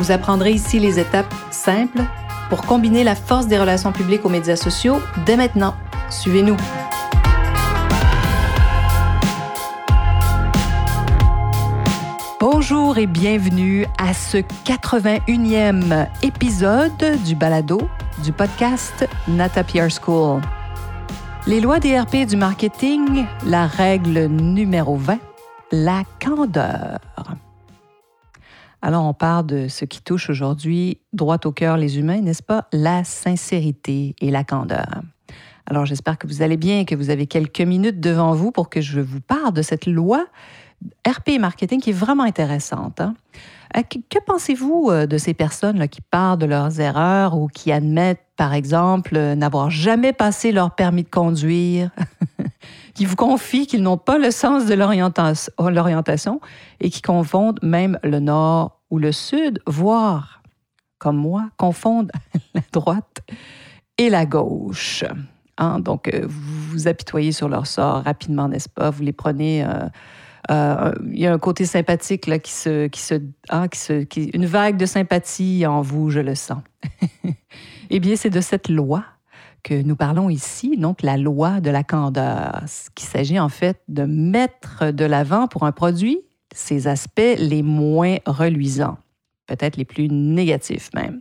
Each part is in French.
Vous apprendrez ici les étapes simples pour combiner la force des relations publiques aux médias sociaux dès maintenant. Suivez-nous. Bonjour et bienvenue à ce 81e épisode du balado du podcast Nata PR School. Les lois des RP du marketing, la règle numéro 20, la candeur. Alors on parle de ce qui touche aujourd'hui droit au cœur les humains, n'est-ce pas? La sincérité et la candeur. Alors j'espère que vous allez bien que vous avez quelques minutes devant vous pour que je vous parle de cette loi RP marketing qui est vraiment intéressante. Hein. Euh, que, pensez-vous euh, de ces personnes qui parlent de leurs erreurs ou qui admettent, par exemple, euh, n'avoir jamais passé leur permis de conduire, qui vous confient qu'ils n'ont pas le sens de l'orientation et qui confondent même le nord ou le sud, voire, comme moi, confondent la droite et la gauche. Hein? Donc, vous vous apitoyez sur leur sort rapidement, n'est-ce pas? Vous les prenez... Euh, il y a un côté sympathique là, qui se, qui se, ah, qui se une vague de sympathie en vous, je le sens. eh bien, c'est de cette loi que nous parlons ici, donc la loi de la candeur, qu'il s'agit en fait de mettre de l'avant pour un produit ses aspects les moins reluisants, peut-être les plus négatifs même.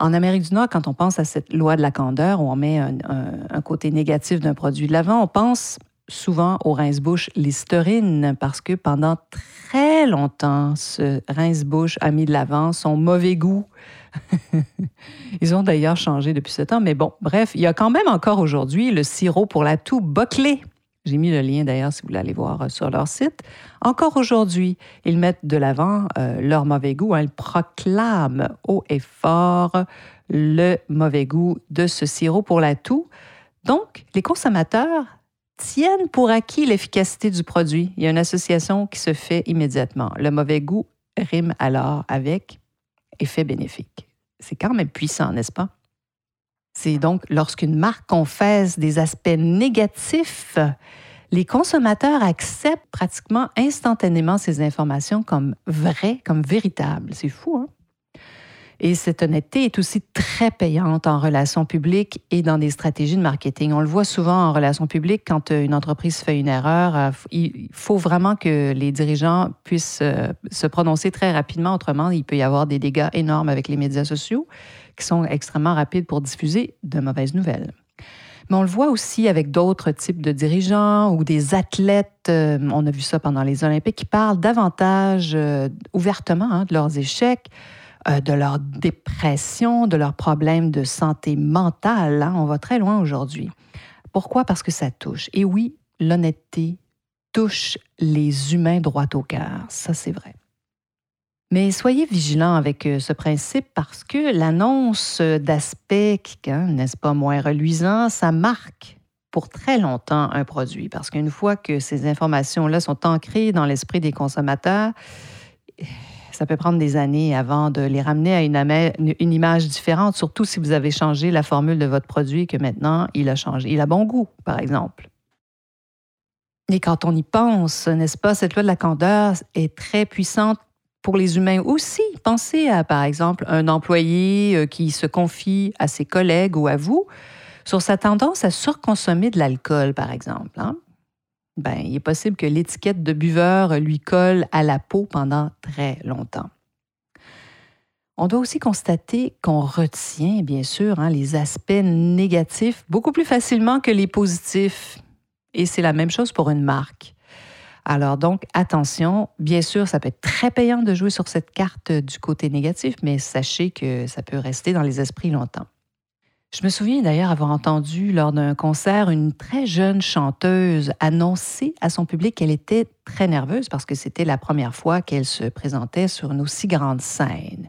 En Amérique du Nord, quand on pense à cette loi de la candeur, où on met un côté négatif d'un produit de l'avant, on pense souvent au rince-bouche Listerine parce que pendant très longtemps, ce rince-bouche a mis de l'avant son mauvais goût. Ils ont d'ailleurs changé depuis ce temps, mais bon, bref, il y a quand même encore aujourd'hui le sirop pour la toux boclée. J'ai mis le lien d'ailleurs si vous voulez aller voir euh, sur leur site. Encore aujourd'hui, ils mettent de l'avant euh, leur mauvais goût. Hein. Ils proclament haut et fort le mauvais goût de ce sirop pour la toux. Donc, les consommateurs tiennent pour acquis l'efficacité du produit. Il y a une association qui se fait immédiatement. Le mauvais goût rime alors avec effet bénéfique. C'est quand même puissant, n'est-ce pas? C'est donc lorsqu'une marque confesse des aspects négatifs, les consommateurs acceptent pratiquement instantanément ces informations comme vraies, comme véritables. C'est fou, hein? Et cette honnêteté est aussi très payante en relations publiques et dans des stratégies de marketing. On le voit souvent en relations publiques quand euh, une entreprise fait une erreur. Euh, il faut vraiment que les dirigeants puissent euh, se prononcer très rapidement. Autrement, il peut y avoir des dégâts énormes avec les médias sociaux qui sont extrêmement rapides pour diffuser de mauvaises nouvelles. Mais on le voit aussi avec d'autres types de dirigeants ou des athlètes, on a vu ça pendant les Olympiques, qui parlent davantage ouvertement hein, de leurs échecs, euh, de leur dépression, de leurs problèmes de santé mentale. Hein. On va très loin aujourd'hui. Pourquoi? Parce que ça touche. Et oui, l'honnêteté touche les humains droit au cœur. Ça, c'est vrai. Mais soyez vigilants avec euh, ce principe parce que l'annonce d'aspect, hein, n'est-ce pas, moins reluisant, ça marque pour très longtemps un produit. Parce qu'une fois que ces informations-là sont ancrées dans l'esprit des consommateurs, ça peut prendre des années avant de les ramener à une, image différente, surtout si vous avez changé la formule de votre produit que maintenant il a changé. Il a bon goût, par exemple. Et quand on y pense, n'est-ce pas, cette loi de la candeur est très puissante pour les humains aussi. Pensez à, par exemple, un employé euh, qui se confie à ses collègues ou à vous sur sa tendance à surconsommer de l'alcool, par exemple. Hein ben, il est possible que l'étiquette de buveur lui colle à la peau pendant très longtemps. On doit aussi constater qu'on retient, bien sûr, hein, les aspects négatifs beaucoup plus facilement que les positifs. Et c'est la même chose pour une marque. Alors donc, attention, bien sûr, ça peut être très payant de jouer sur cette carte du côté négatif, mais sachez que ça peut rester dans les esprits longtemps. Je me souviens d'ailleurs avoir entendu lors d'un concert une très jeune chanteuse annoncer à son public qu'elle était très nerveuse parce que c'était la première fois qu'elle se présentait sur une aussi grande scène.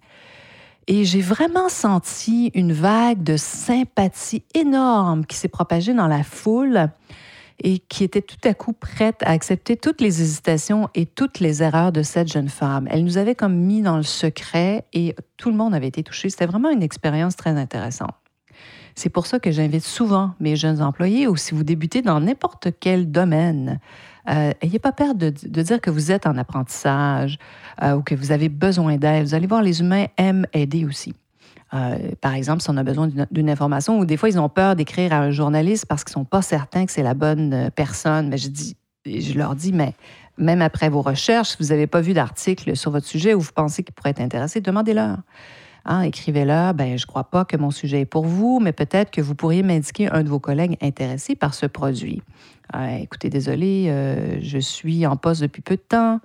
Et j'ai vraiment senti une vague de sympathie énorme qui s'est propagée dans la foule et qui était tout à coup prête à accepter toutes les hésitations et toutes les erreurs de cette jeune femme. Elle nous avait comme mis dans le secret et tout le monde avait été touché. C'était vraiment une expérience très intéressante. C'est pour ça que j'invite souvent mes jeunes employés, ou si vous débutez dans n'importe quel domaine, euh, ayez pas peur de, dire que vous êtes en apprentissage euh, ou que vous avez besoin d'aide. Vous allez voir, les humains aiment aider aussi. Euh, par exemple, si on a besoin d'une information, ou des fois, ils ont peur d'écrire à un journaliste parce qu'ils ne sont pas certains que c'est la bonne personne. Mais je, dis, je leur dis, mais même après vos recherches, si vous n'avez pas vu d'article sur votre sujet ou vous pensez qu'il pourrait être intéressé, demandez-leur. Hein, écrivez-leur, ben, je ne crois pas que mon sujet est pour vous, mais peut-être que vous pourriez m'indiquer un de vos collègues intéressés par ce produit. Euh, écoutez, désolé, euh, je suis en poste depuis peu de temps.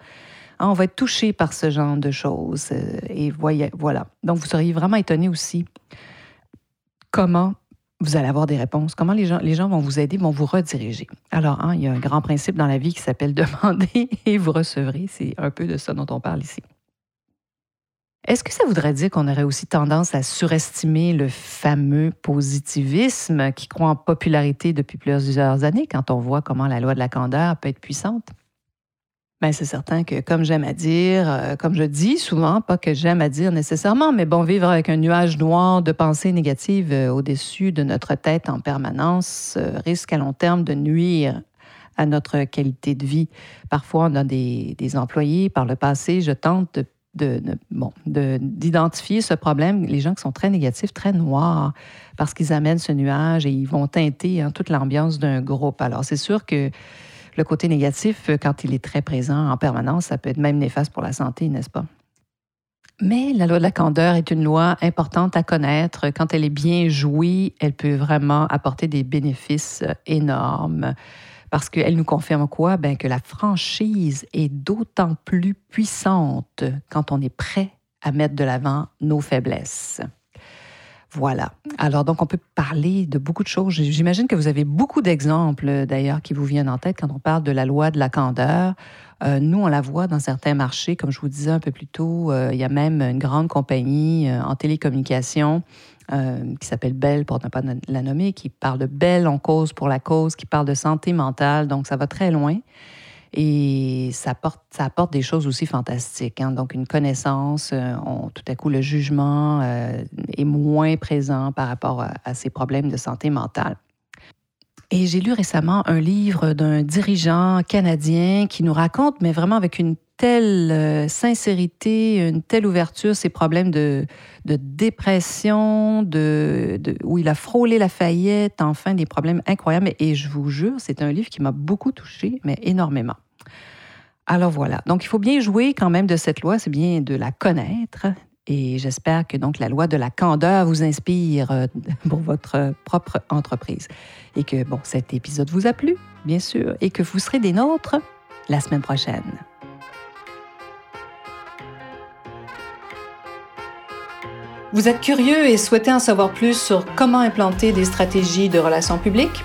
Hein, on va être touché par ce genre de choses. Euh, et voyez, voilà. Donc, vous seriez vraiment étonné aussi comment vous allez avoir des réponses, comment les gens, les gens vont vous aider, vont vous rediriger. Alors, hein, il y a un grand principe dans la vie qui s'appelle demander et vous recevrez. C'est un peu de ça dont on parle ici. Est-ce que ça voudrait dire qu'on aurait aussi tendance à surestimer le fameux positivisme qui croît en popularité depuis plusieurs années quand on voit comment la loi de la candeur peut être puissante? Bien, c'est certain que, comme j'aime à dire, euh, comme je dis souvent, pas que j'aime à dire nécessairement, mais bon, vivre avec un nuage noir de pensées négatives euh, au-dessus de notre tête en permanence euh, risque à long terme de nuire à notre qualité de vie. Parfois, on a des, des employés, par le passé, je tente de de, bon, d'identifier ce problème, les gens qui sont très négatifs, très noirs, parce qu'ils amènent ce nuage et ils vont teinter hein, toute l'ambiance d'un groupe. Alors, c'est sûr que le côté négatif, quand il est très présent en permanence, ça peut être même néfaste pour la santé, n'est-ce pas? Mais la loi de la candeur est une loi importante à connaître. Quand elle est bien jouée, elle peut vraiment apporter des bénéfices énormes parce qu'elle nous confirme quoi? Ben, que la franchise est d'autant plus puissante quand on est prêt à mettre de l'avant nos faiblesses. Voilà. Alors, donc, on peut parler de beaucoup de choses. J'imagine que vous avez beaucoup d'exemples, d'ailleurs, qui vous viennent en tête quand on parle de la loi de la candeur. Euh, nous, on la voit dans certains marchés, comme je vous disais un peu plus tôt. Euh, il y a même une grande compagnie euh, en télécommunication qui s'appelle Bell, pour ne pas la nommer, qui parle de Bell en cause pour la cause, qui parle de santé mentale. Donc, ça va très loin. Et ça apporte, ça apporte des choses aussi fantastiques. Hein. Donc, une connaissance, tout à coup, le jugement est moins présent par rapport à, ces problèmes de santé mentale. Et j'ai lu récemment un livre d'un dirigeant canadien qui nous raconte, mais vraiment avec une telle euh, sincérité, une telle ouverture, ces problèmes de, dépression, de, où il a frôlé la faillite, enfin des problèmes incroyables. Et je vous jure, c'est un livre qui m'a beaucoup touché, mais énormément. Alors voilà, donc il faut bien jouer quand même de cette loi, c'est bien de la connaître, et j'espère que donc la loi de la candeur vous inspire euh, pour votre propre entreprise. Et que bon, cet épisode vous a plu, bien sûr, et que vous serez des nôtres la semaine prochaine. Vous êtes curieux et souhaitez en savoir plus sur comment implanter des stratégies de relations publiques?